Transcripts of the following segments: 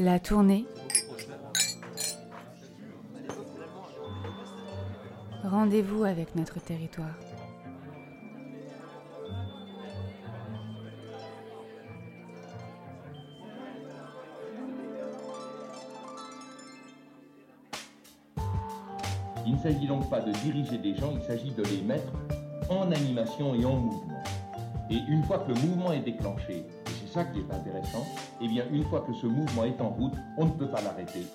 La tournée. Rendez-vous avec notre territoire. Il ne s'agit donc pas de diriger des gens, il s'agit de les mettre en animation et en mouvement. Et une fois que le mouvement est déclenché, ça qui est intéressant, et eh bien une fois que ce mouvement est en route, on ne peut pas l'arrêter.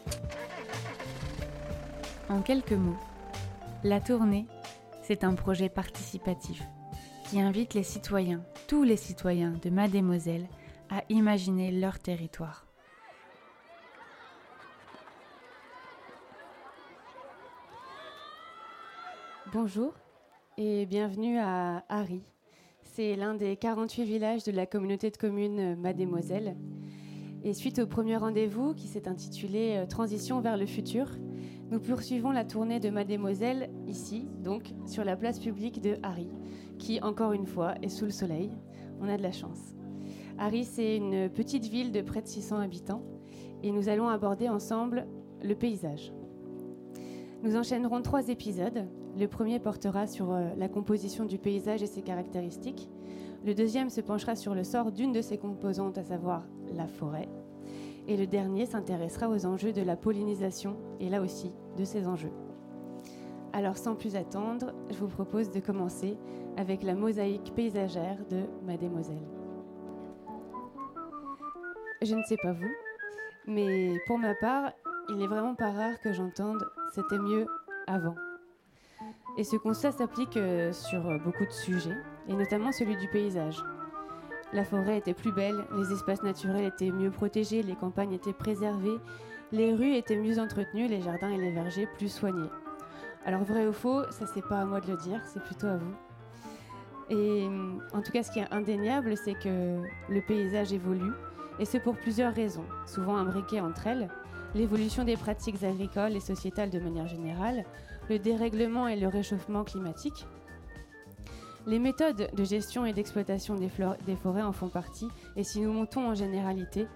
En quelques mots, la tournée, c'est un projet participatif qui invite les citoyens, tous les citoyens de Mademoiselle, à imaginer leur territoire. Bonjour et bienvenue à Harry. C'est l'un des 48 villages de la communauté de communes Mademoiselle. Et suite au premier rendez-vous qui s'est intitulé euh, Transition vers le futur, nous poursuivons la tournée de Mademoiselle ici, donc sur la place publique de Harry, qui encore une fois est sous le soleil. On a de la chance. Harry, c'est une petite ville de près de 600 habitants et nous allons aborder ensemble le paysage. Nous enchaînerons trois épisodes. Le premier portera sur euh, la composition du paysage et ses caractéristiques. Le deuxième se penchera sur le sort d'une de ses composantes, à savoir la forêt. Et le dernier s'intéressera aux enjeux de la pollinisation et là aussi de ces enjeux. Alors sans plus attendre, je vous propose de commencer avec la mosaïque paysagère de Mademoiselle. Je ne sais pas vous, mais pour ma part, il n'est vraiment pas rare que j'entende c'était mieux avant. Et ce constat s'applique euh, sur euh, beaucoup de sujets, et notamment celui du paysage. La forêt était plus belle, les espaces naturels étaient mieux protégés, les campagnes étaient préservées, les rues étaient mieux entretenues, les jardins et les vergers plus soignés. Alors vrai ou faux, ça c'est pas à moi de le dire, c'est plutôt à vous. Et en tout cas, ce qui est indéniable, c'est que le paysage évolue, et c'est pour plusieurs raisons, souvent imbriquées entre elles l'évolution des pratiques agricoles et sociétales de manière générale, le dérèglement et le réchauffement climatique. Les méthodes de gestion et d'exploitation des, forêts en font partie, et si nous montons en généralité,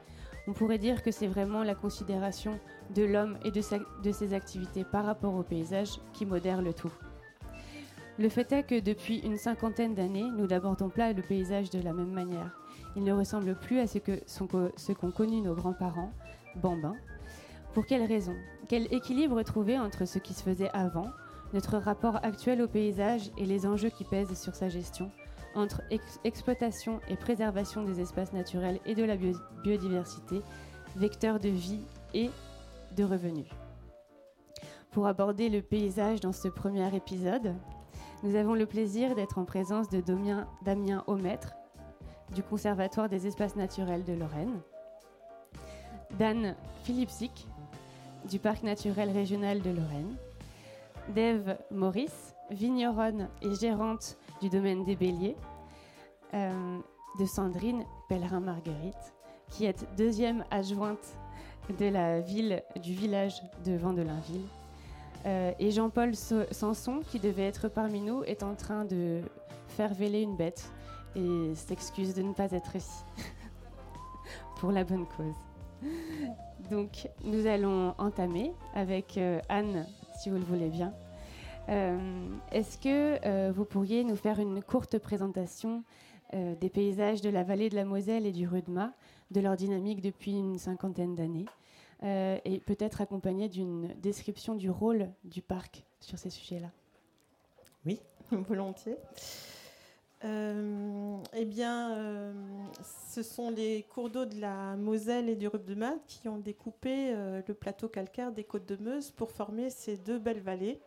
on pourrait dire que c'est vraiment la considération de l'homme et de, ses activités par rapport au paysage qui modère le tout. Le fait est que depuis une cinquantaine d'années, nous n'abordons pas le paysage de la même manière. Il ne ressemble plus à ce qu'ont connu nos grands-parents, bambins, pour quelles raisons Quel équilibre trouver entre ce qui se faisait avant, notre rapport actuel au paysage et les enjeux qui pèsent sur sa gestion, entre exploitation et préservation des espaces naturels et de la biodiversité, vecteurs de vie et de revenus? Pour aborder le paysage dans ce premier épisode, nous avons le plaisir d'être en présence de Damien, Aumètre du Conservatoire des espaces naturels de Lorraine, Dan Philipsik du Parc naturel régional de Lorraine, d'Ève Maurice, vigneronne et gérante du domaine des Béliers, euh, de Sandrine Pellerin-Marguerite, qui est deuxième adjointe de la ville, du village de Vendelinville. Euh, et Jean-Paul Sanson, qui devait être parmi nous, est en train de faire véler une bête et s'excuse de ne pas être ici. Pour la bonne cause. Donc, nous allons entamer avec euh, Anne, si vous le voulez bien. Euh, est-ce que euh, vous pourriez nous faire une courte présentation des paysages de la vallée de la Moselle et du Rudema, de leur dynamique depuis une cinquantaine d'années, et peut-être accompagnée d'une description du rôle du parc sur ces sujets-là? Oui, volontiers. Euh, eh bien, euh, ce sont les cours d'eau de la Moselle et du Rubdemat qui ont découpé euh, le plateau calcaire des côtes de Meuse pour former ces deux belles vallées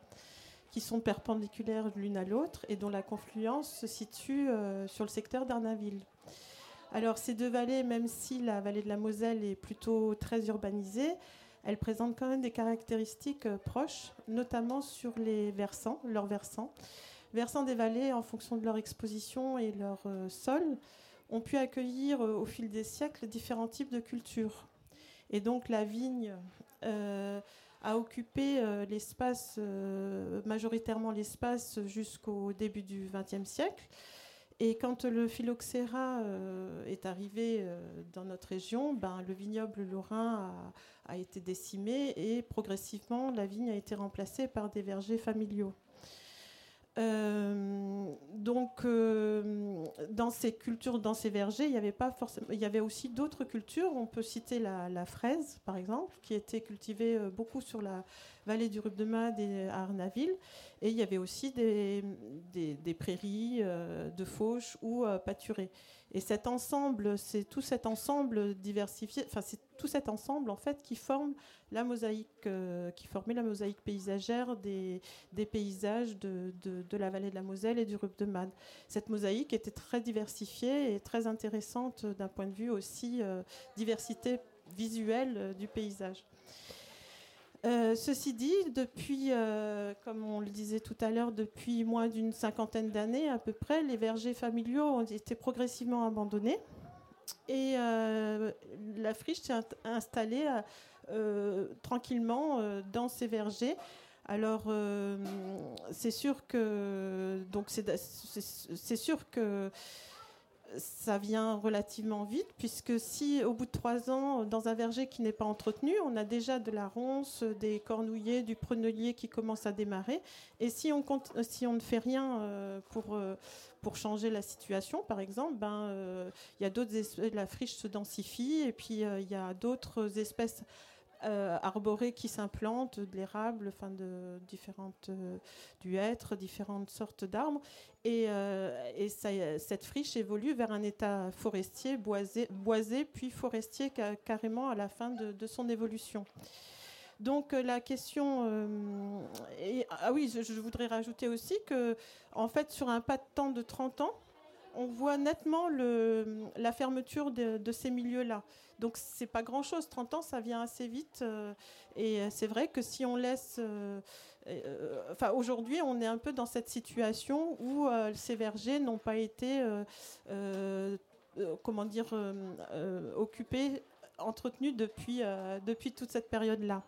qui sont perpendiculaires l'une à l'autre et dont la confluence se situe sur le secteur d'Arnaville. Alors, ces deux vallées, même si la vallée de la Moselle est plutôt très urbanisée, elles présentent quand même des caractéristiques proches, notamment sur les versants, leurs versants versants des vallées, en fonction de leur exposition et leur euh, sol, ont pu accueillir euh, au fil des siècles différents types de cultures. Et donc la vigne euh, a occupé l'espace, majoritairement l'espace jusqu'au début du XXe siècle. Et quand le phylloxéra est arrivé dans notre région, ben, le vignoble lorrain a, été décimé et progressivement la vigne a été remplacée par des vergers familiaux. Euh, donc, euh, dans ces cultures, dans ces vergers, il y avait pas forcément, il y avait aussi d'autres cultures. On peut citer la, fraise, par exemple, qui était cultivée euh, beaucoup sur la vallée du Ruppe-de-Made et à Arnaville. Et il y avait aussi des, prairies de fauches ou pâturées. Et cet ensemble, c'est tout cet ensemble diversifié, enfin c'est tout cet ensemble en fait qui forme la mosaïque, euh, qui formait la mosaïque paysagère des, paysages de, de, la vallée de la Moselle et du Rup de Made. Cette mosaïque était très diversifiée et très intéressante d'un point de vue aussi euh, diversité visuelle euh, du paysage. Euh, ceci dit, depuis, euh, comme on le disait tout à l'heure, depuis moins d'une cinquantaine d'années à peu près, les vergers familiaux ont été progressivement abandonnés. Et euh, la friche s'est installée tranquillement dans ces vergers. Alors, c'est sûr que, donc c'est sûr que ça vient relativement vite, puisque si au bout de trois ans, dans un verger qui n'est pas entretenu, on a déjà de la ronce, des cornouillers, du prunellier qui commence à démarrer, et si on, si on ne fait rien euh, pour, euh, pour changer la situation, par exemple, ben, euh, il y a d'autres la friche se densifie, et puis il y a d'autres espèces euh, arborées qui s'implantent, de l'érable, de différentes euh, du hêtre, différentes sortes d'arbres. Et, euh, cette friche évolue vers un état forestier, boisé, boisé puis forestier carrément à la fin de, son évolution. Donc la question... ah oui, je, voudrais rajouter aussi que, en fait, sur un pas de temps de 30 ans, on voit nettement la fermeture de, ces milieux-là. Donc c'est pas grand-chose. 30 ans, ça vient assez vite. Euh, et c'est vrai que si on laisse... Euh, euh, enfin, aujourd'hui, on est un peu dans cette situation où ces vergers n'ont pas été, comment dire, occupés, entretenus depuis, depuis toute cette période-là.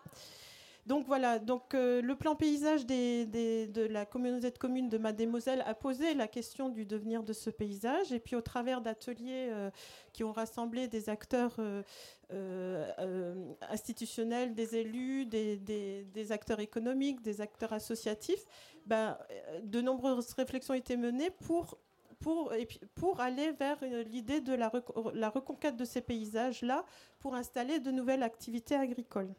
Donc voilà, donc euh, le plan paysage de la communauté de communes de Mademoiselle a posé la question du devenir de ce paysage. Et puis au travers d'ateliers euh, qui ont rassemblé des acteurs euh, institutionnels, des élus, des, acteurs économiques, des acteurs associatifs, ben, de nombreuses réflexions ont été menées pour aller vers l'idée de la, la, reconquête de ces paysages-là pour installer de nouvelles activités agricoles.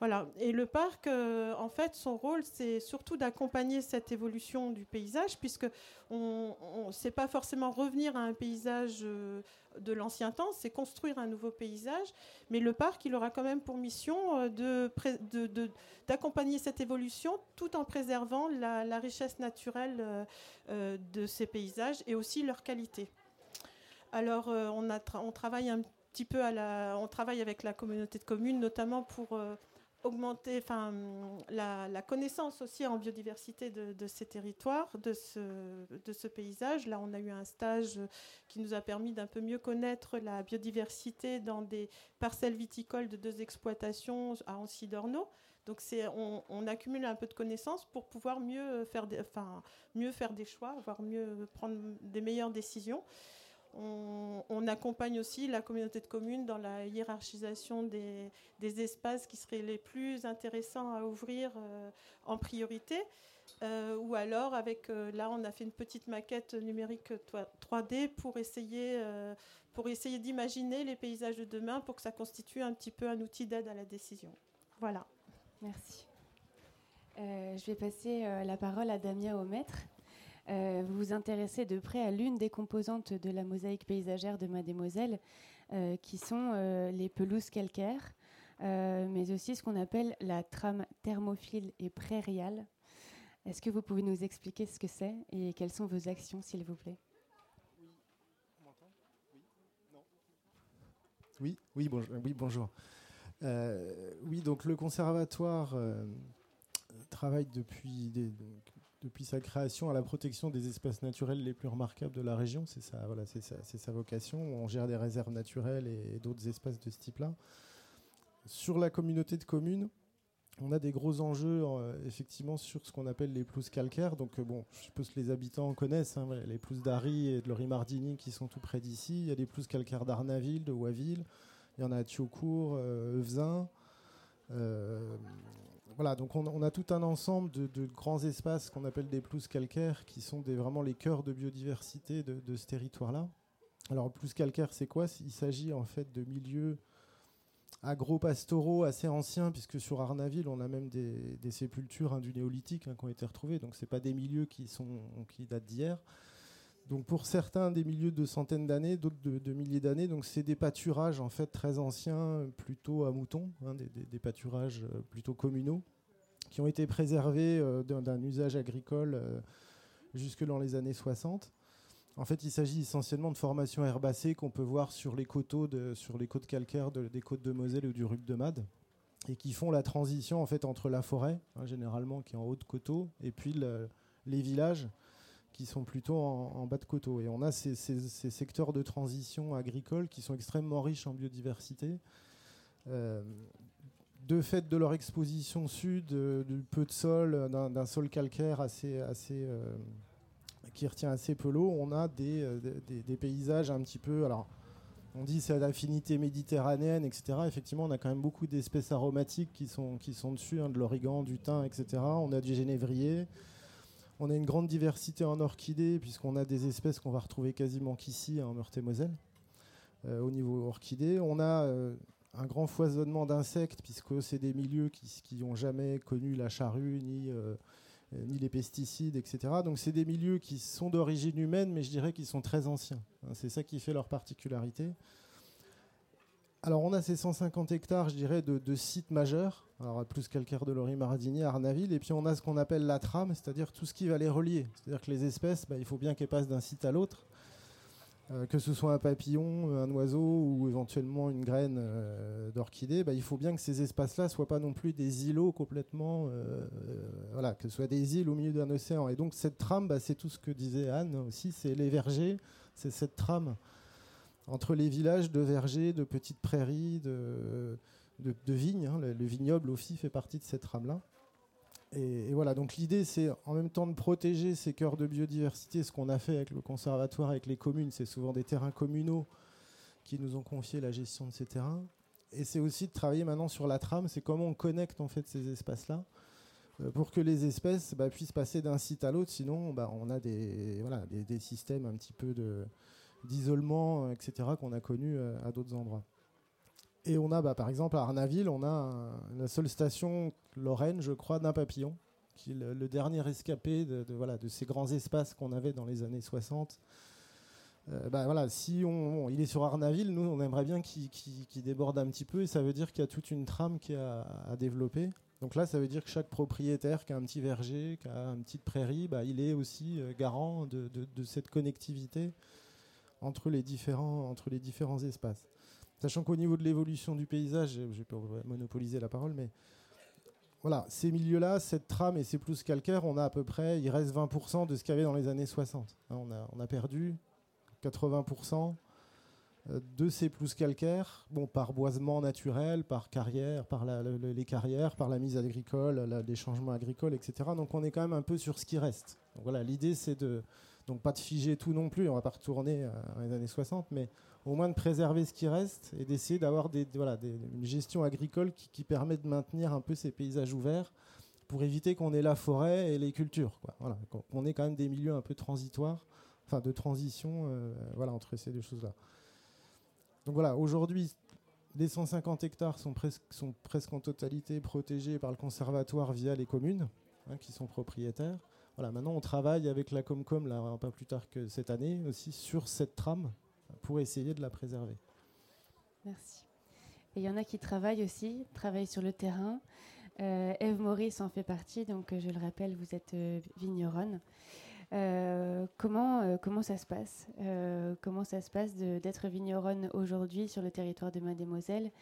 Voilà. Et le parc, euh, en fait, son rôle, c'est surtout d'accompagner cette évolution du paysage, puisque on, on sait pas forcément revenir à un paysage euh, de l'ancien temps, c'est construire un nouveau paysage. Mais le parc, il aura quand même pour mission euh, de, d'accompagner cette évolution tout en préservant la, richesse naturelle de ces paysages et aussi leur qualité. Alors, on, travaille un petit peu on travaille avec la communauté de communes, notamment pour augmenter enfin, la, connaissance aussi en biodiversité de, ces territoires, de ce, de ce paysage. Là, on a eu un stage qui nous a permis d'un peu mieux connaître la biodiversité dans des parcelles viticoles de deux exploitations à Ancy-d'Orneau. Donc on, on, accumule un peu de connaissances pour pouvoir mieux faire enfin, mieux faire des choix, voire mieux prendre des meilleures décisions. On, accompagne aussi la communauté de communes dans la hiérarchisation des, espaces qui seraient les plus intéressants à ouvrir euh, en priorité. Euh, ou alors, avec euh, là, on a fait une petite maquette numérique 3D pour essayer, pour essayer d'imaginer les paysages de demain pour que ça constitue un petit peu un outil d'aide à la décision. Voilà. Merci. je vais passer la parole à Damien Aumaître. Euh, vous vous intéressez de près à l'une des composantes de la mosaïque paysagère de Mademoiselle, euh, qui sont euh, les pelouses calcaires, mais aussi ce qu'on appelle la trame thermophile et prairiale. Est-ce que vous pouvez nous expliquer ce que c'est et quelles sont vos actions, s'il vous plaît? Oui, oui, bonjour. Oui, bonjour. oui, donc le conservatoire travaille depuis des, depuis sa création à la protection des espaces naturels les plus remarquables de la région. C'est voilà, sa, vocation. On gère des réserves naturelles et, d'autres espaces de ce type-là. Sur la communauté de communes, on a des gros enjeux effectivement sur ce qu'on appelle les pelouses calcaires. Donc bon, je suppose que les habitants connaissent hein, les pelouses d'Ari et de Lori-Mardini qui sont tout près d'ici. Il y a les pelouses calcaires d'Arnaville, de Waville. Il y en a à Thiocourt, Euvezin. Voilà, donc on, a tout un ensemble de, grands espaces qu'on appelle des pelouses calcaires qui sont vraiment les cœurs de biodiversité de, ce territoire-là. Alors, plus calcaire, c'est quoi? Il s'agit en fait de milieux agro-pastoraux assez anciens, puisque sur Arnaville, on a même des, sépultures hein, du néolithique hein, qui ont été retrouvées. Donc, ce pas des milieux qui, sont, qui datent d'hier. Donc, pour certains, des milieux de centaines d'années, d'autres de, milliers d'années. Donc, c'est des pâturages en fait très anciens, plutôt à moutons, hein, des, pâturages euh, plutôt communaux, qui ont été préservés euh, d'un usage agricole euh, jusque dans les années 60. En fait, il s'agit essentiellement de formations herbacées qu'on peut voir sur les coteaux, côtes calcaires des côtes de Moselle ou du Ruc de Made, et qui font la transition en fait entre la forêt, hein, généralement qui est en haut de coteau, et puis les villages qui sont plutôt en, bas de coteau. Et on a ces, secteurs de transition agricole qui sont extrêmement riches en biodiversité. Euh, de fait de leur exposition sud, euh, du peu de sol, d'un sol calcaire assez, assez euh, qui retient assez peu l'eau, on a euh, des, des, paysages un petit peu. Alors, on dit c'est d'affinité méditerranéenne, etc. Effectivement, on a quand même beaucoup d'espèces aromatiques qui sont, qui sont dessus, hein, de l'origan, du thym, etc. On a du génévrier. On a une grande diversité en orchidées, puisqu'on a des espèces qu'on va retrouver quasiment qu'ici, hein, en Meurthe-et-Moselle, euh, au niveau orchidées. On a euh, un grand foisonnement d'insectes, puisque c'est des milieux qui n'ont jamais connu la charrue, ni euh, les pesticides, etc. Donc c'est des milieux qui sont d'origine humaine, mais je dirais qu'ils sont très anciens. Hein, c'est ça qui fait leur particularité. Alors on a ces 150 hectares, je dirais, de, sites majeurs, alors plus calcaire de Lori Maradini, Arnaville, et puis on a ce qu'on appelle la trame, c'est-à-dire tout ce qui va les relier. C'est-à-dire que les espèces, bah, il faut bien qu'elles passent d'un site à l'autre. Euh, que ce soit un papillon, un oiseau ou éventuellement une graine euh, d'orchidée, bah, il faut bien que ces espaces-là soient pas non plus des îlots complètement, euh, voilà, que ce soit des îles au milieu d'un océan. Et donc cette trame, bah, c'est tout ce que disait Anne aussi, c'est les vergers, c'est cette trame entre les villages de vergers, de petites prairies, de, de, vignes. Hein. le, vignoble aussi fait partie de cette trame-là. Et, voilà, donc l'idée, c'est en même temps de protéger ces cœurs de biodiversité. Ce qu'on a fait avec le conservatoire, avec les communes, c'est souvent des terrains communaux qui nous ont confié la gestion de ces terrains. Et c'est aussi de travailler maintenant sur la trame, c'est comment on connecte en fait ces espaces-là euh, pour que les espèces bah, puissent passer d'un site à l'autre. Sinon, bah, on a des, voilà, des, systèmes un petit peu d'isolement, etc., qu'on a connus euh, à d'autres endroits. Et on a, bah, par exemple, à Arnaville, on a la seule station Lorraine, je crois, d'un papillon, qui est le, dernier escapé de, voilà, de ces grands espaces qu'on avait dans les années 60. Euh, bah, voilà, si on, il est sur Arnaville, nous, on aimerait bien qu'il déborde un petit peu, et ça veut dire qu'il y a toute une trame qui a à développer. Donc là, ça veut dire que chaque propriétaire qui a un petit verger, qui a une petite prairie, bah, il est aussi euh, garant de, cette connectivité entre les différents, entre les différents espaces. Sachant qu'au niveau de l'évolution du paysage, je vais pas monopoliser la parole, mais voilà, ces milieux-là, cette trame et ces plus calcaires, on a à peu près, il reste 20% de ce qu'il y avait dans les années 60. Hein, on, a, on a perdu 80% euh, de ces plus calcaires, bon, par boisement naturel, par carrière, par les carrières, par la mise agricole, les changements agricoles, etc. Donc on est quand même un peu sur ce qui reste. Voilà, l'idée c'est de, donc pas de figer tout non plus, on va pas retourner euh, dans les années 60, mais au moins de préserver ce qui reste et d'essayer d'avoir une gestion agricole qui, permet de maintenir un peu ces paysages ouverts pour éviter qu'on ait la forêt et les cultures. Voilà, qu'on ait quand même des milieux un peu transitoires, enfin de transition euh, voilà, entre ces deux choses-là. Donc voilà, aujourd'hui, les 150 hectares sont presque, sont presque en totalité protégés par le conservatoire via les communes hein, qui sont propriétaires. Voilà, maintenant on travaille avec la Comcom, là, pas plus tard que cette année, aussi sur cette trame pour essayer de la préserver. Merci. Et il y en a qui travaillent aussi, travaillent sur le terrain. Euh, Eve Maurice en fait partie, donc euh, je le rappelle, vous êtes euh, vigneronne. comment, comment ça se passe Comment ça se passe d'être vigneronne aujourd'hui sur le territoire de Mademoiselle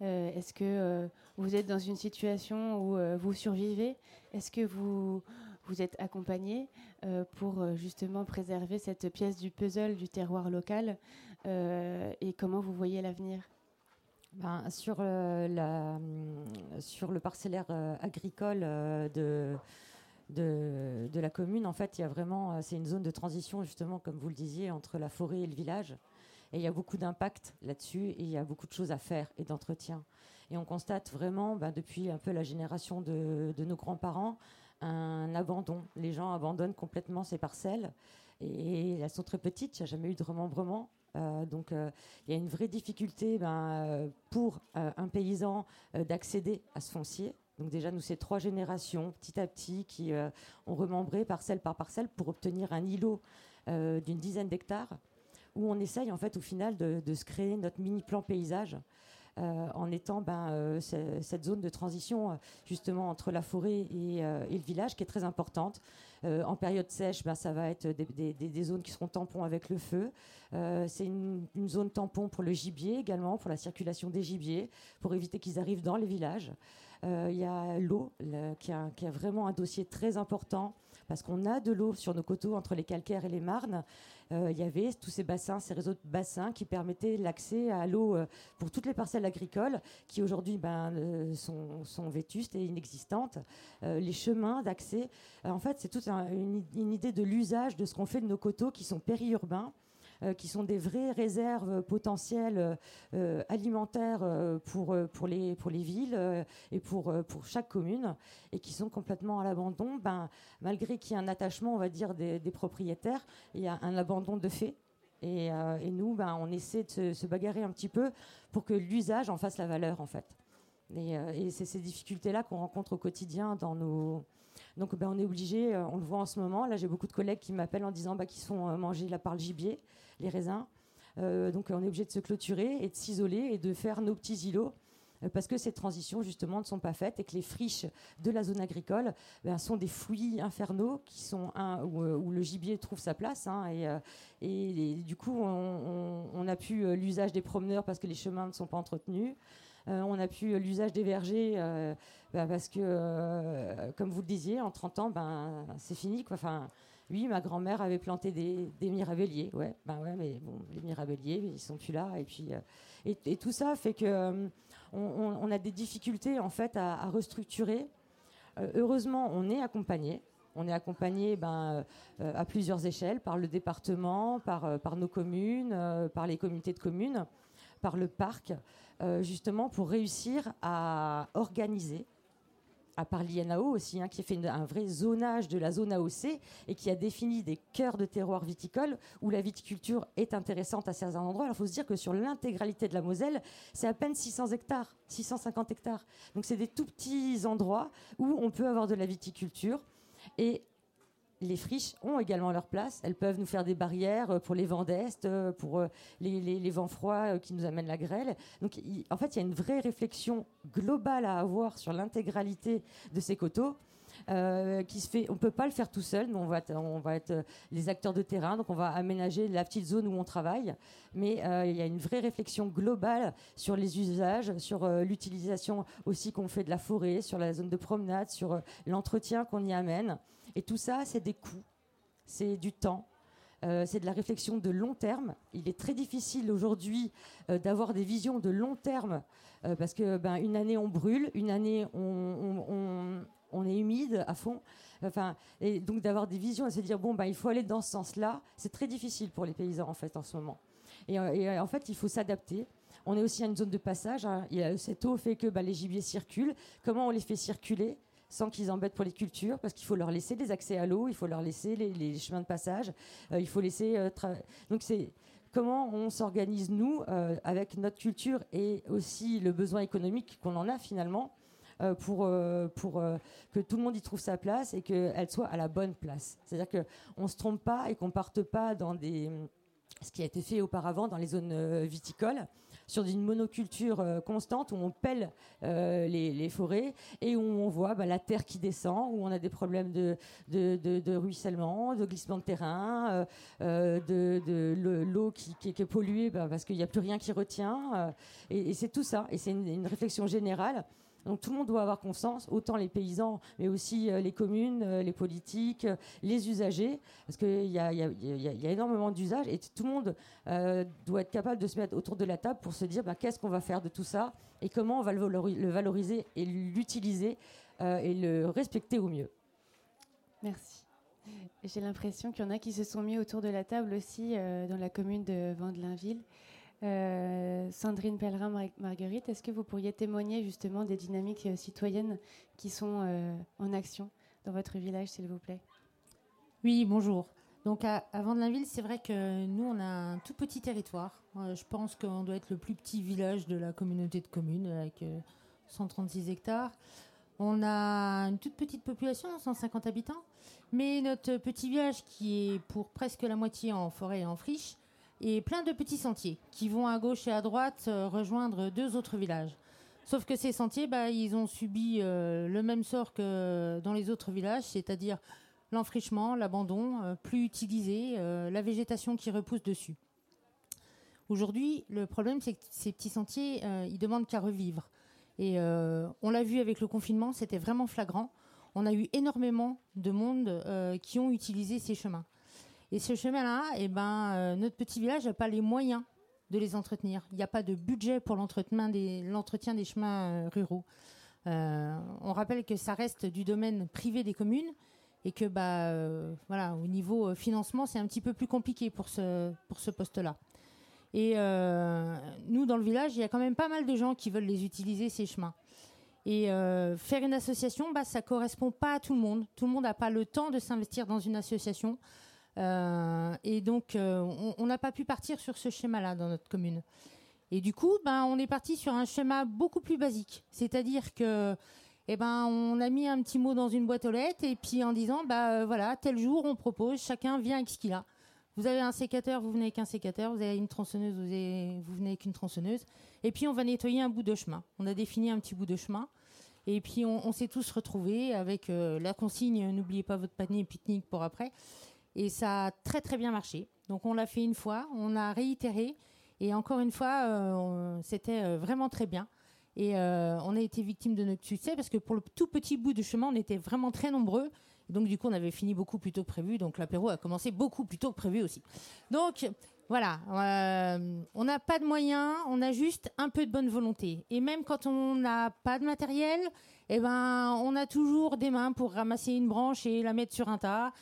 Est-ce que vous êtes dans une situation où vous survivez? Est-ce que vous, vous êtes accompagné euh, pour euh, justement préserver cette pièce du puzzle du terroir local euh, et comment vous voyez l'avenir? Ben, sur, la, sur le parcellaire agricole de, de, de, la commune, en fait, il y a vraiment, c'est une zone de transition, justement, comme vous le disiez, entre la forêt et le village. Et il y a beaucoup d'impact là-dessus et il y a beaucoup de choses à faire et d'entretien. Et on constate vraiment, ben, depuis un peu la génération de, de nos grands-parents, un abandon. Les gens abandonnent complètement ces parcelles et elles sont très petites, il n'y a jamais eu de remembrement. Euh, donc euh, il y a une vraie difficulté ben, euh, pour un paysan d'accéder à ce foncier. Donc déjà, nous, c'est trois générations, petit à petit, qui ont remembré parcelle par parcelle pour obtenir un îlot d'une dizaine d'hectares, où on essaye, en fait, au final, de, de se créer notre mini-plan paysage euh, en étant ben, euh, cette zone de transition euh, justement entre la forêt et, le village qui est très importante. en période sèche, ben, ça va être des, zones qui seront tampons avec le feu. c'est une, zone tampon pour le gibier également, pour la circulation des gibiers, pour éviter qu'ils arrivent dans les villages. Il y a l'eau qui, qui, a vraiment un dossier très important parce qu'on a de l'eau sur nos coteaux entre les calcaires et les marnes. Euh, il y avait tous ces bassins, ces réseaux de bassins qui permettaient l'accès à l'eau euh, pour toutes les parcelles agricoles qui aujourd'hui ben, euh, sont, vétustes et inexistantes. les chemins d'accès, en fait, c'est toute une, une, idée de l'usage de ce qu'on fait de nos coteaux qui sont périurbains. Euh, qui sont des vraies réserves potentielles euh, alimentaires euh, pour, pour, les, pour les villes et pour, pour chaque commune, et qui sont complètement à l'abandon, ben, malgré qu'il y ait un attachement, on va dire, des, propriétaires, il y a un abandon de fait. Et, nous, ben, on essaie de se, bagarrer un petit peu pour que l'usage en fasse la valeur, en fait. Et, et c'est ces difficultés-là qu'on rencontre au quotidien dans nos, donc ben, on est obligé, on le voit en ce moment, là j'ai beaucoup de collègues qui m'appellent en disant bah, qu'ils sont mangés là par le gibier les raisins. Euh, donc on est obligé de se clôturer et de s'isoler et de faire nos petits îlots euh, parce que ces transitions justement ne sont pas faites et que les friches de la zone agricole ben, sont des fouillis infernaux qui sont un, où, euh, le gibier trouve sa place hein, et, du coup on, a pu l'usage des promeneurs parce que les chemins ne sont pas entretenus on a pu l'usage des vergers ben, parce que comme vous le disiez en 30 ans ben c'est fini quoi enfin oui, ma grand-mère avait planté des, des. Ouais, ben ouais, mais bon, les mirabelliers, ils sont plus là. Et puis, euh, et, tout ça fait que euh, on, a des difficultés en fait à, restructurer. Euh, heureusement, on est accompagné. On est accompagné ben, à plusieurs échelles, par le département, par, par nos communes, par les communautés de communes, par le parc, justement pour réussir à organiser à part l'INAO aussi, hein, qui a fait un vrai zonage de la zone AOC et qui a défini des cœurs de terroir viticole où la viticulture est intéressante à certains endroits. Alors il faut se dire que sur l'intégralité de la Moselle, c'est à peine 600 hectares, 650 hectares. Donc c'est des tout petits endroits où on peut avoir de la viticulture. Et les friches ont également leur place. Elles peuvent nous faire des barrières euh, pour les vents d'Est, euh, pour euh, les, vents froids qui nous amènent la grêle. Donc, en fait, il y a une vraie réflexion globale à avoir sur l'intégralité de ces coteaux. Qui se fait, on peut pas le faire tout seul. être, on va être les acteurs de terrain, donc on va aménager la petite zone où on travaille. Mais il y a une vraie réflexion globale sur les usages, sur l'utilisation aussi qu'on fait de la forêt, sur la zone de promenade, sur l'entretien qu'on y amène. Et tout ça, c'est des coûts, c'est du temps. Euh, c'est de la réflexion de long terme. Il est très difficile aujourd'hui euh, d'avoir des visions de long terme euh, parce que ben, une année on brûle, une année on, on, est humide à fond. Enfin, et donc d'avoir des visions et se dire bon ben il faut aller dans ce sens-là, c'est très difficile pour les paysans en fait en ce moment. Et, en fait il faut s'adapter. On est aussi à une zone de passage. Hein. cette eau fait que ben, les gibiers circulent. Comment on les fait circuler sans qu'ils embêtent pour les cultures, parce qu'il faut leur laisser des accès à l'eau, il faut leur laisser les, chemins de passage, euh, il faut laisser. Euh, donc c'est comment on s'organise nous euh, avec notre culture et aussi le besoin économique qu'on en a finalement. Pour, pour que tout le monde y trouve sa place et qu'elle soit à la bonne place. C'est-à-dire qu'on ne se trompe pas et qu'on parte pas dans des, ce qui a été fait auparavant dans les zones viticoles, sur une monoculture euh, constante où on pèle euh, les, forêts et où on voit bah, la terre qui descend, où on a des problèmes de, ruissellement, de glissement de terrain, euh, de, l'eau qui, est polluée bah, parce qu'il n'y a plus rien qui retient. et, c'est tout ça. Et c'est une, réflexion générale Donc tout le monde doit avoir conscience, autant les paysans, mais aussi les communes, les politiques, les usagers, parce qu'il y, a, énormément d'usages et tout le monde doit être capable de se mettre autour de la table pour se dire bah, qu'est-ce qu'on va faire de tout ça et comment on va le valoriser et l'utiliser et le respecter au mieux. Merci. J'ai l'impression qu'il y en a qui se sont mis autour de la table aussi euh, dans la commune de Vandelinville. Euh, Sandrine Pellerin-Marguerite, est-ce que vous pourriez témoigner justement des dynamiques euh, citoyennes qui sont en action dans votre village, s'il vous plaît? Oui, bonjour. Donc à, à Vandelinville, c'est vrai que nous, on a un tout petit territoire. je pense qu'on doit être le plus petit village de la communauté de communes avec 136 hectares. On a une toute petite population, 150 habitants, mais notre petit village qui est pour presque la moitié en forêt et en friche est plein de petits sentiers qui vont à gauche et à droite euh, rejoindre deux autres villages. Sauf que ces sentiers, bah, ils ont subi euh, le même sort que dans les autres villages, c'est-à-dire l'enfrichement, l'abandon, euh, plus utilisé, la végétation qui repousse dessus. Aujourd'hui, le problème, c'est que ces petits sentiers, ils demandent qu'à revivre. Et on l'a vu avec le confinement, c'était vraiment flagrant. On a eu énormément de monde qui ont utilisé ces chemins. Et ces chemins-là, eh ben, euh, notre petit village n'a pas les moyens de les entretenir. Il n'y a pas de budget pour l'entretien des, chemins ruraux. on rappelle que ça reste du domaine privé des communes et que bah voilà au niveau financement c'est un petit peu plus compliqué pour ce pour ce poste là et euh, nous, dans le village, il y a quand même pas mal de gens qui veulent les utiliser, ces chemins. Et euh, faire une association, bah, ça correspond pas à tout le monde. Tout le monde n'a pas le temps de s'investir dans une association. Euh, et donc, on n'a pas pu partir sur ce schéma-là dans notre commune. Et du coup, ben, on est parti sur un schéma beaucoup plus basique. C'est-à-dire que, eh ben, on a mis un petit mot dans une boîte aux lettres et puis en disant, bah voilà, tel jour, on propose, chacun vient avec ce qu'il a. Vous avez un sécateur, vous venez avec un sécateur. Vous avez une tronçonneuse, vous, vous venez avec une tronçonneuse. Et puis on va nettoyer un bout de chemin. On a défini un petit bout de chemin. Et puis on, s'est tous retrouvés avec euh, la consigne n'oubliez pas votre panier pique-nique pour après. Et ça a très très bien marché. Donc on l'a fait une fois, on a réitéré. Et encore une fois, euh, c'était euh, vraiment très bien. Et on a été victime de notre succès parce que pour le tout petit bout de chemin, on était vraiment très nombreux. Donc du coup, on avait fini beaucoup plus tôt que prévu. Donc l'apéro a commencé beaucoup plus tôt que prévu aussi. Donc voilà, euh, on n'a pas de moyens, on a juste un peu de bonne volonté. Et même quand on n'a pas de matériel, eh ben, on a toujours des mains pour ramasser une branche et la mettre sur un tas.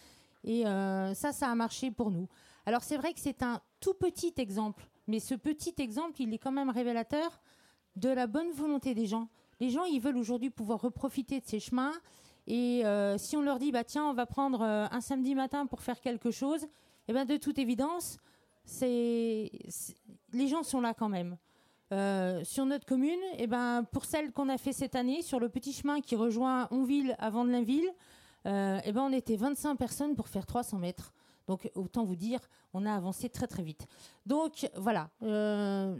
Et euh, ça, ça a marché pour nous. Alors c'est vrai que c'est un tout petit exemple, mais ce petit exemple, il est quand même révélateur de la bonne volonté des gens. Les gens, ils veulent aujourd'hui pouvoir reprofiter de ces chemins. Et euh, si on leur dit, bah tiens, on va prendre euh, un samedi matin pour faire quelque chose, eh ben de toute évidence, les gens sont là quand même. Sur notre commune, eh ben pour celle qu'on a fait cette année, sur le petit chemin qui rejoint Onville à Vandelinville, et eh ben on était 25 personnes pour faire 300 mètres. Donc autant vous dire, on a avancé très très vite. Donc voilà,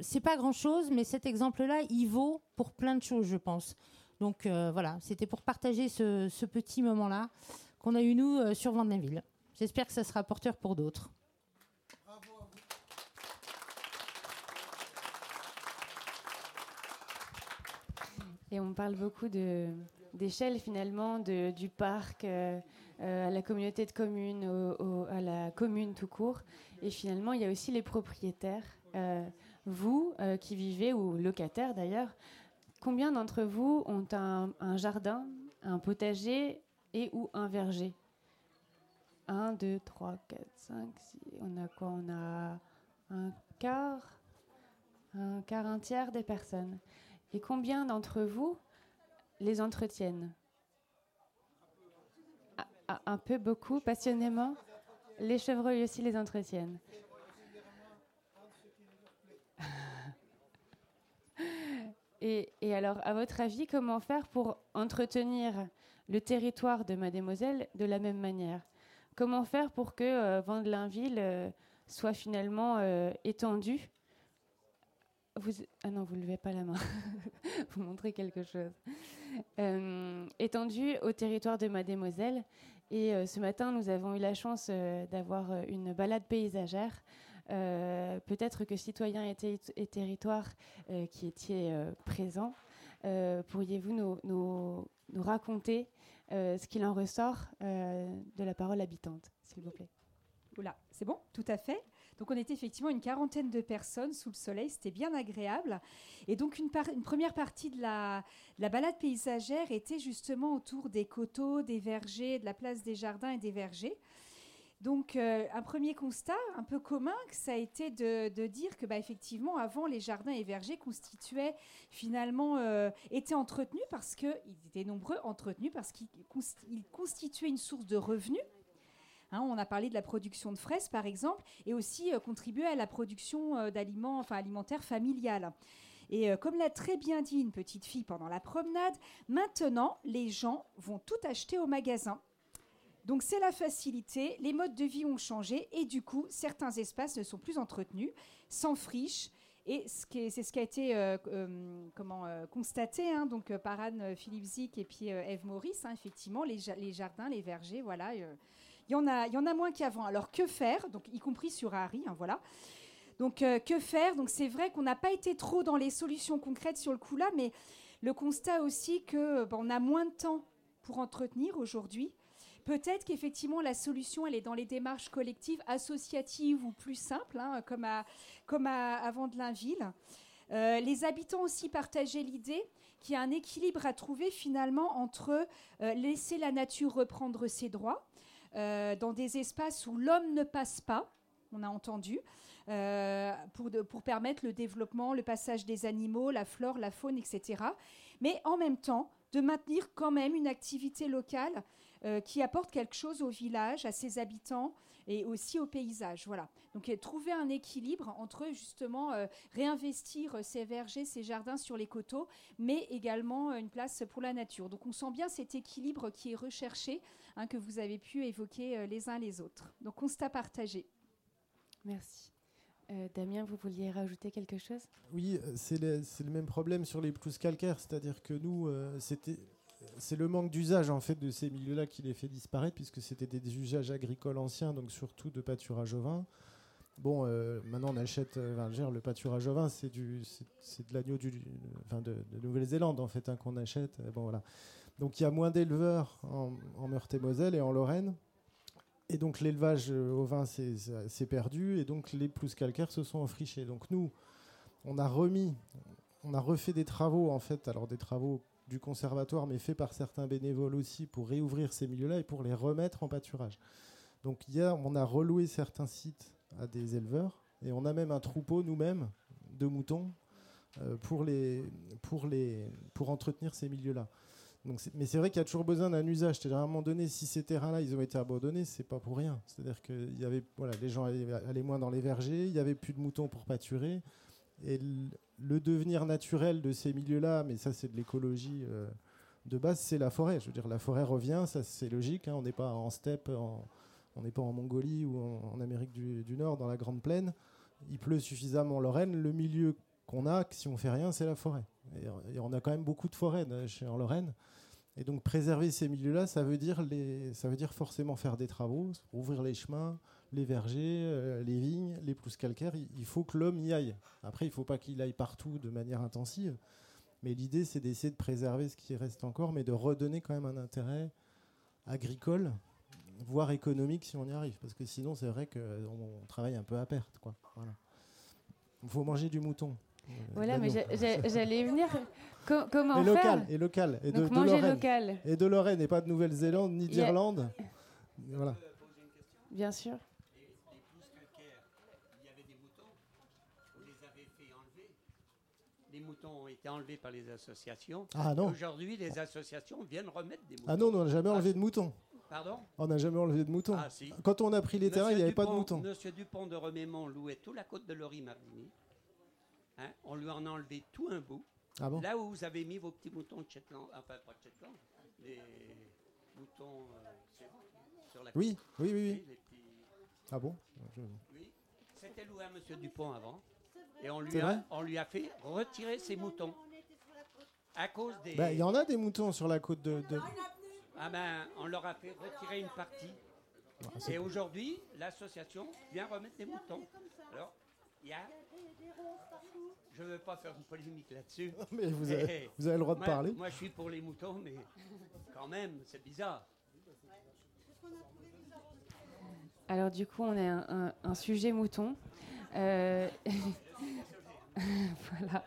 c'est pas grand chose, mais cet exemple-là, il vaut pour plein de choses, je pense. Donc euh, voilà, c'était pour partager ce, petit moment-là qu'on a eu nous euh, sur Vandenville. J'espère que ça sera porteur pour d'autres. Et on parle beaucoup d'échelle finalement, du parc euh, à la communauté de communes, à la commune tout court. Et finalement, il y a aussi les propriétaires. vous qui vivez, ou locataires d'ailleurs, Combien d'entre vous ont un, jardin, un potager et ou un verger? 1, 2, 3, 4, 5, 6. On a quoi? On a un quart, un quart, un tiers des personnes. Et combien d'entre vous les entretiennent Un peu, beaucoup, passionnément Les chevreuils aussi les entretiennent. Et, alors, à votre avis, comment faire pour entretenir le territoire de Mademoiselle de la même manière? Comment faire pour que euh, euh, soit finalement euh, étendu vous, Ah non, vous ne levez pas la main. vous montrez quelque chose. Étendu au territoire de Mademoiselle. Et ce matin, nous avons eu la chance d'avoir une balade paysagère euh, peut-être que citoyens et, territoires euh, qui euh, présents pourriez-vous nous, nous, nous raconter ce qu'il en ressort de la parole habitante, s'il vous plaît? Oula, c'est bon, tout à fait. Donc on était effectivement une quarantaine de personnes sous le soleil, c'était bien agréable. Et donc une, première partie de la, balade paysagère était justement autour des coteaux, des vergers, de la place des jardins et des vergers. Donc euh, un premier constat un peu commun, ça a été de, dire que bah, effectivement avant les jardins et vergers constituaient finalement euh, étaient entretenus parce qu'ils étaient nombreux entretenus parce qu'ils constituaient une source de revenus Hein, on a parlé de la production de fraises, par exemple, et aussi euh, contribuer à la production euh, d'aliments enfin, alimentaires familiales. Et euh, comme l'a très bien dit une petite fille pendant la promenade, maintenant, les gens vont tout acheter au magasin. Donc c'est la facilité, les modes de vie ont changé et du coup, certains espaces ne sont plus entretenus, sans friche. Et c'est ce qui a été constaté hein, donc, par Anne Philippe Zic et puis Eve Maurice, hein, effectivement, les, jardins, les vergers, voilà il y en a, il y en a moins qu'avant. Alors que faire? Donc y compris sur Harry, hein, voilà. Donc euh, que faire? Donc c'est vrai qu'on n'a pas été trop dans les solutions concrètes sur le coup là, mais le constat aussi que ben, on a moins de temps pour entretenir aujourd'hui. Peut-être qu'effectivement la solution elle est dans les démarches collectives, associatives ou plus simples, hein, comme à comme à. Euh, les habitants aussi partageaient l'idée qu'il y a un équilibre à trouver finalement entre laisser la nature reprendre ses droits, dans des espaces où l'homme ne passe pas, on a entendu, euh, pour, pour, permettre le développement, le passage des animaux, la flore, la faune, etc. Mais en même temps, de maintenir quand même une activité locale euh, qui apporte quelque chose au village, à ses habitants et aussi au paysage. Voilà. Donc trouver un équilibre entre justement réinvestir ces vergers, ces jardins sur les coteaux, mais également une place pour la nature. Donc on sent bien cet équilibre qui est recherché Hein, que vous avez pu évoquer euh, les uns les autres. Donc constat partagé. Merci. Euh, Damien, vous vouliez rajouter quelque chose? Oui, euh, c'est le, le, même problème sur les pelouses calcaires, c'est-à-dire que nous, c'était c'est le manque d'usage en fait de ces milieux-là qui les fait disparaître, puisque c'était des, usages agricoles anciens, donc surtout de pâturage au vin. Bon, maintenant on achète, le pâturage au vin, c'est du, c'est de l'agneau du, enfin de, Nouvelle-Zélande en fait hein, qu'on achète. Bon voilà. Donc il y a moins d'éleveurs en, Meurthe-et-Moselle et en Lorraine. Et donc l'élevage euh, au vin s'est perdu et donc les plus calcaires se sont enfrichés. Donc nous, on a remis, on a refait des travaux en fait, alors des travaux du conservatoire, mais faits par certains bénévoles aussi pour réouvrir ces milieux-là et pour les remettre en pâturage. Donc hier, on a reloué certains sites à des éleveurs et on a même un troupeau nous-mêmes de moutons euh, pour, les, pour, les, pour entretenir ces milieux-là mais c'est vrai qu'il y a toujours besoin d'un usage. C'est-à-dire à un moment donné, si ces terrains-là, ils ont été abandonnés, c'est pas pour rien. C'est-à-dire que y avait, voilà, les gens allaient, moins dans les vergers, il y avait plus de moutons pour pâturer, et le, devenir naturel de ces milieux-là, mais ça c'est de l'écologie euh, de base, c'est la forêt. Je veux dire, la forêt revient, ça c'est logique. Hein. on n'est pas en steppe, on n'est pas en Mongolie ou en, Amérique du, Nord, dans la Grande Plaine. Il pleut suffisamment en Lorraine. Le milieu qu'on a, si on fait rien, c'est la forêt. Et, on a quand même beaucoup de forêts en Lorraine. Et donc préserver ces milieux-là, ça ça veut dire forcément faire des travaux, ouvrir les chemins, les vergers, euh, les vignes, les pelouses calcaires. Il faut que l'homme y aille. Après, il ne faut pas qu'il aille partout de manière intensive. Mais l'idée, c'est d'essayer de préserver ce qui reste encore, mais de redonner quand même un intérêt agricole, voire économique si on y arrive. Parce que sinon, c'est vrai qu'on travaille un peu à perte. Quoi. Voilà. Il faut manger du mouton. Voilà, mais j'allais venir. comment et local, Et local. Et de, manger local. Et de Lorraine, et pas de Nouvelle-Zélande, ni d'Irlande. Voilà. Bien sûr. les moutons ont été enlevés par les associations. Ah non. Aujourd'hui, les associations viennent remettre des moutons. Ah non, on n'a jamais enlevé de moutons. Pardon? On n'a jamais enlevé de moutons. Ah, si. Quand on a pris les terrains, il n'y avait pas de moutons. Monsieur Dupont de Remémont louait toute la côte de Lori-Marigny. Hein, on lui en a enlevé tout un bout. Ah Là où vous avez mis vos petits moutons de Shetland, enfin pas de Shetland, les moutons euh, sur la oui, oui, oui, oui. Ah bon? Oui, c'était loué à M. Dupont avant. Et on lui, a, on lui a fait retirer ses moutons. À cause des. Ben, il y en a des moutons sur la côte de. Ah ben, on leur a fait retirer une partie. Ah, et aujourd'hui, l'association vient remettre des moutons. Alors, Il y a Je ne veux pas faire une polémique là-dessus. Mais vous avez, vous avez le droit de Moi- parler. Moi, je suis pour les moutons, mais quand même, c'est bizarre. Alors du coup, on a un, un- un sujet mouton. Euh, voilà.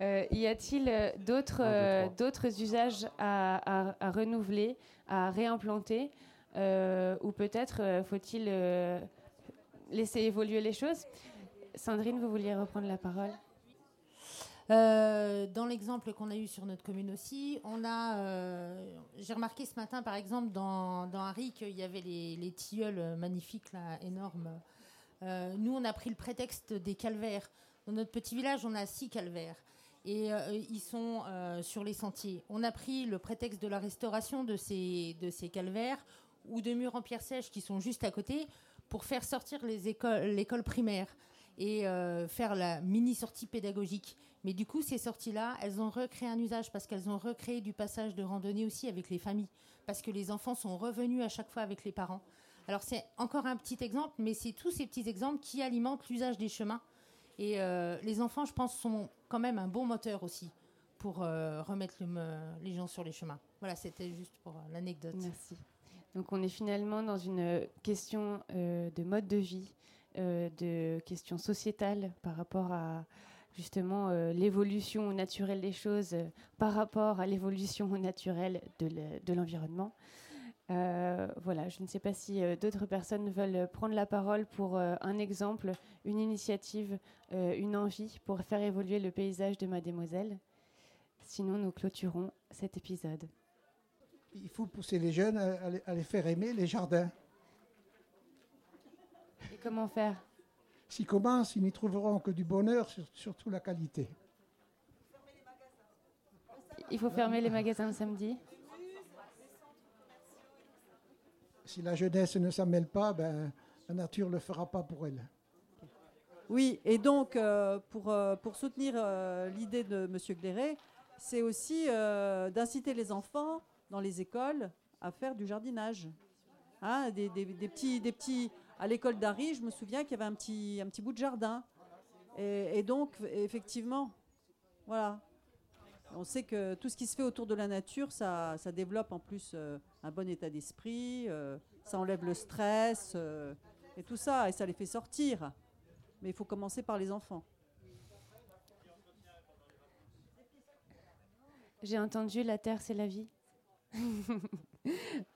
Euh, y a-t-il euh, d'autres euh, d'autres usages à, à- à renouveler, à réimplanter euh, Ou peut-être faut-il euh, laisser évoluer les choses? Sandrine, vous vouliez reprendre la parole? Euh, dans l'exemple qu'on a eu sur notre commune aussi, on a, euh, j'ai remarqué ce matin par exemple dans, dans Harry qu'il y avait les, les tilleuls magnifiques là, énormes. Euh, nous, on a pris le prétexte des calvaires. Dans notre petit village, on a six calvaires et euh, ils sont euh, sur les sentiers. On a pris le prétexte de la restauration de ces, calvaires ou de murs en pierre sèche qui sont juste à côté pour faire sortir l'école primaire et euh, faire la mini sortie pédagogique. Mais du coup, ces sorties-là, elles ont recréé un usage parce qu'elles ont recréé du passage de randonnée aussi avec les familles, parce que les enfants sont revenus à chaque fois avec les parents. Alors c'est encore un petit exemple, mais c'est tous ces petits exemples qui alimentent l'usage des chemins. Et euh, les enfants, je pense, sont quand même un bon moteur aussi pour euh, remettre me- les gens sur les chemins. Voilà, c'était juste pour euh, l'anecdote. Merci. Donc on est finalement dans une question euh, de mode de vie, euh, de questions sociétales par rapport à justement euh, l'évolution naturelle des choses euh, par rapport à l'évolution naturelle de le- de l'environnement. Euh, voilà, je ne sais pas si euh, d'autres personnes veulent prendre la parole pour euh, un exemple, une initiative, une envie pour faire évoluer le paysage de Mademoiselle. Sinon, nous clôturons cet épisode. Il faut pousser les jeunes à, les- à les faire aimer les jardins. Et comment faire? S'ils commencent, ils n'y trouveront que du bonheur, sur- surtout la qualité. Il faut fermer les magasins le samedi? Si la jeunesse ne s'en mêle pas, ben, la nature ne le fera pas pour elle. Oui, et donc euh, pour, euh, pour soutenir euh, l'idée de M. Gléré, c'est aussi d'inciter les enfants dans les écoles à faire du jardinage. Hein, des, petits, des petits, à l'école d'Harry, je me souviens qu'il y avait un petit, bout de jardin. Et donc, effectivement, voilà. On sait que tout ce qui se fait autour de la nature, ça, ça développe en plus euh, un bon état d'esprit, euh, ça enlève le stress euh, et tout ça, et ça les fait sortir. Mais il faut commencer par les enfants. J'ai entendu la terre, c'est la vie.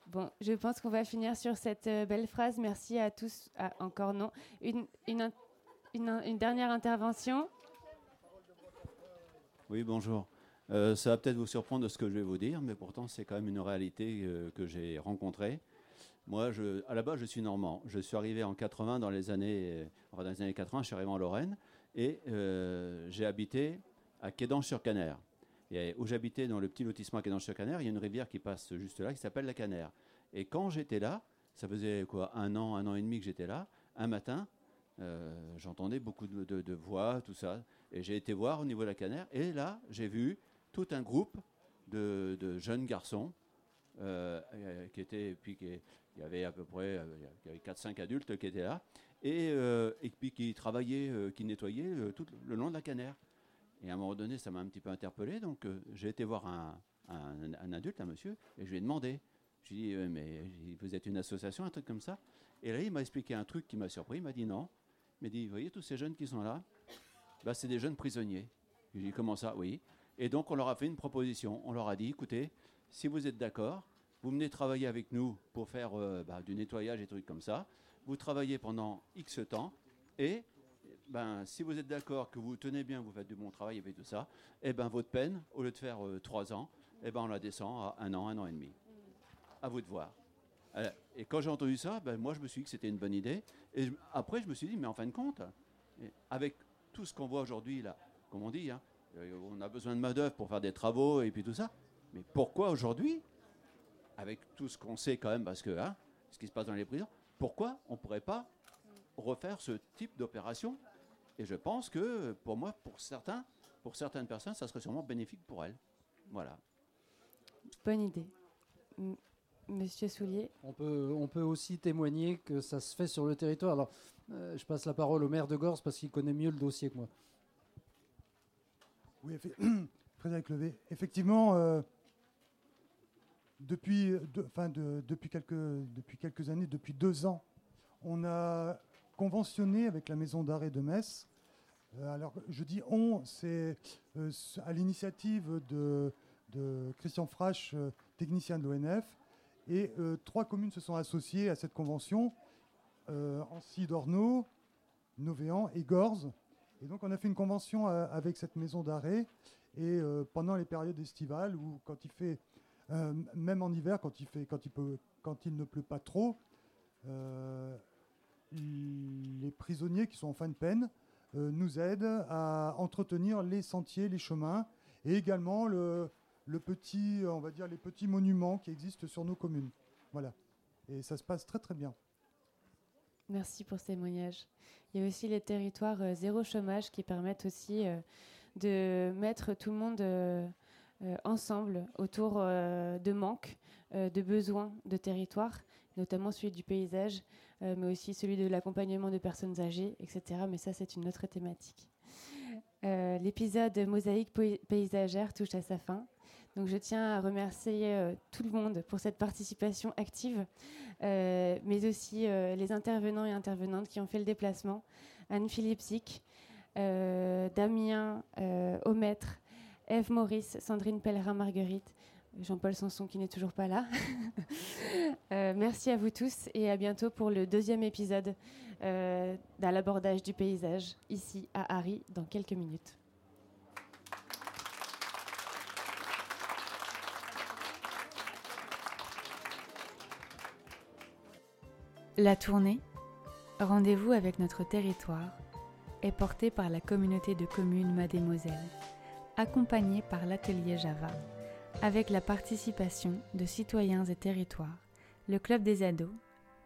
bon, je pense qu'on va finir sur cette belle phrase. Merci à tous. Ah, encore non. Une, une, in- une in- une dernière intervention. Oui, bonjour. Euh, ça va peut-être vous surprendre de ce que je vais vous dire, mais pourtant c'est quand même une réalité euh, que j'ai rencontrée. Moi, à la base, je suis normand. Je suis arrivé en 80 dans les années, euh, dans les années 80, je suis arrivé en Lorraine et j'ai habité à Quédange-sur-Caner. Et où j'habitais dans le petit lotissement à Quédange-sur-Caner, il y a une rivière qui passe juste là qui s'appelle la Caner. Et quand j'étais là, ça faisait quoi, un an, un an et demi que j'étais là, un matin, j'entendais beaucoup de, voix, tout ça. Et j'ai été voir au niveau de la Caner. Et là, j'ai vu tout un groupe de, de jeunes garçons euh, euh, qui étaient, puis qui- il y avait à peu près euh, il y avait 4-5 adultes qui étaient là, et, euh, et puis qui travaillaient, euh, qui nettoyaient euh, tout le long de la Caner. Et à un moment donné, ça m'a un petit peu interpellé, donc euh, j'ai été voir un, un- adulte, un monsieur, et je lui ai demandé. Je lui ai dit, Euh, mais vous êtes une association, un truc comme ça? Et là, il m'a expliqué un truc qui m'a surpris. Il m'a dit non. Il m'a dit, vous voyez, tous ces jeunes qui sont là, bah, c'est des jeunes prisonniers. Je lui ai dit, comment ça? Oui. Et donc, on leur a fait une proposition. On leur a dit, écoutez, si vous êtes d'accord, vous venez travailler avec nous pour faire euh, bah, du nettoyage et trucs comme ça. Vous travaillez pendant X temps. Et ben, si vous êtes d'accord que vous tenez bien, vous faites du bon travail et tout ça, et ben, votre peine, au lieu de faire euh, trois ans, et ben, on la descend à un an, un an et demi. À vous de voir. Euh, Et quand j'ai entendu ça, ben, moi je me suis dit que c'était une bonne idée. Et après, je me suis dit, mais en fin de compte, avec tout ce qu'on voit aujourd'hui, là, comme on dit, hein, on a besoin de main-d'œuvre pour faire des travaux et puis tout ça. Mais pourquoi aujourd'hui, avec tout ce qu'on sait quand même, parce que hein, ce qui se passe dans les prisons, pourquoi on ne pourrait pas refaire ce type d'opération? Et je pense que pour moi, pour certains, pour certaines personnes, ça serait sûrement bénéfique pour elles. Voilà. Bonne idée. Monsieur Soulier. On peut, on peut aussi témoigner que ça se fait sur le territoire. Alors, euh, je passe la parole au maire de Gorse parce qu'il connaît mieux le dossier que moi. Oui, Frédéric Levé. Effectivement, euh, depuis, quelques, années, depuis deux ans, on a conventionné avec la maison d'arrêt de Metz. Euh, alors, je dis on, c'est à l'initiative de, Christian Frasch, technicien de l'ONF, et trois communes se sont associées à cette convention euh, Ancy d'Ornaud, Novéan et Gorze. Et donc on a fait une convention euh, avec cette maison d'arrêt. Et euh, pendant les périodes estivales, ou quand il fait, même en hiver, quand il, fait, quand, il ne pleut pas trop, les prisonniers qui sont en fin de peine nous aident à entretenir les sentiers, les chemins, et également le, le, petit, on va dire, les petits monuments qui existent sur nos communes. Voilà. Et ça se passe très très bien. Merci pour ce témoignage. Il y a aussi les territoires euh, zéro chômage qui permettent aussi euh, de mettre tout le monde euh, ensemble autour de manques, de besoins de territoire, notamment celui du paysage, mais aussi celui de l'accompagnement de personnes âgées, etc. Mais ça, c'est une autre thématique. L'épisode Mosaïque paysagère touche à sa fin. Donc je tiens à remercier euh, tout le monde pour cette participation active, euh, mais aussi euh, les intervenants et intervenantes qui ont fait le déplacement. Anne-Philippe Sick, Damien Aumetre, Eve Maurice, Sandrine Pellerin-Marguerite, Jean-Paul Sanson qui n'est toujours pas là. merci à vous tous et à bientôt pour le deuxième épisode euh, l'abordage du paysage ici à Harry dans quelques minutes. La tournée Rendez-vous avec notre territoire est portée par la communauté de communes Mademoiselle, accompagnée par l'atelier Java, avec la participation de citoyens et territoires, le Club des ados,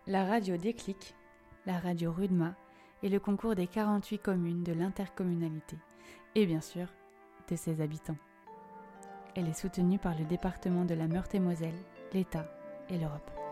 la radio Déclic, la radio Rudma et le concours des 48 communes de l'intercommunalité, et bien sûr de ses habitants. Elle est soutenue par le département de la Meurthe-et-Moselle, l'État et l'Europe.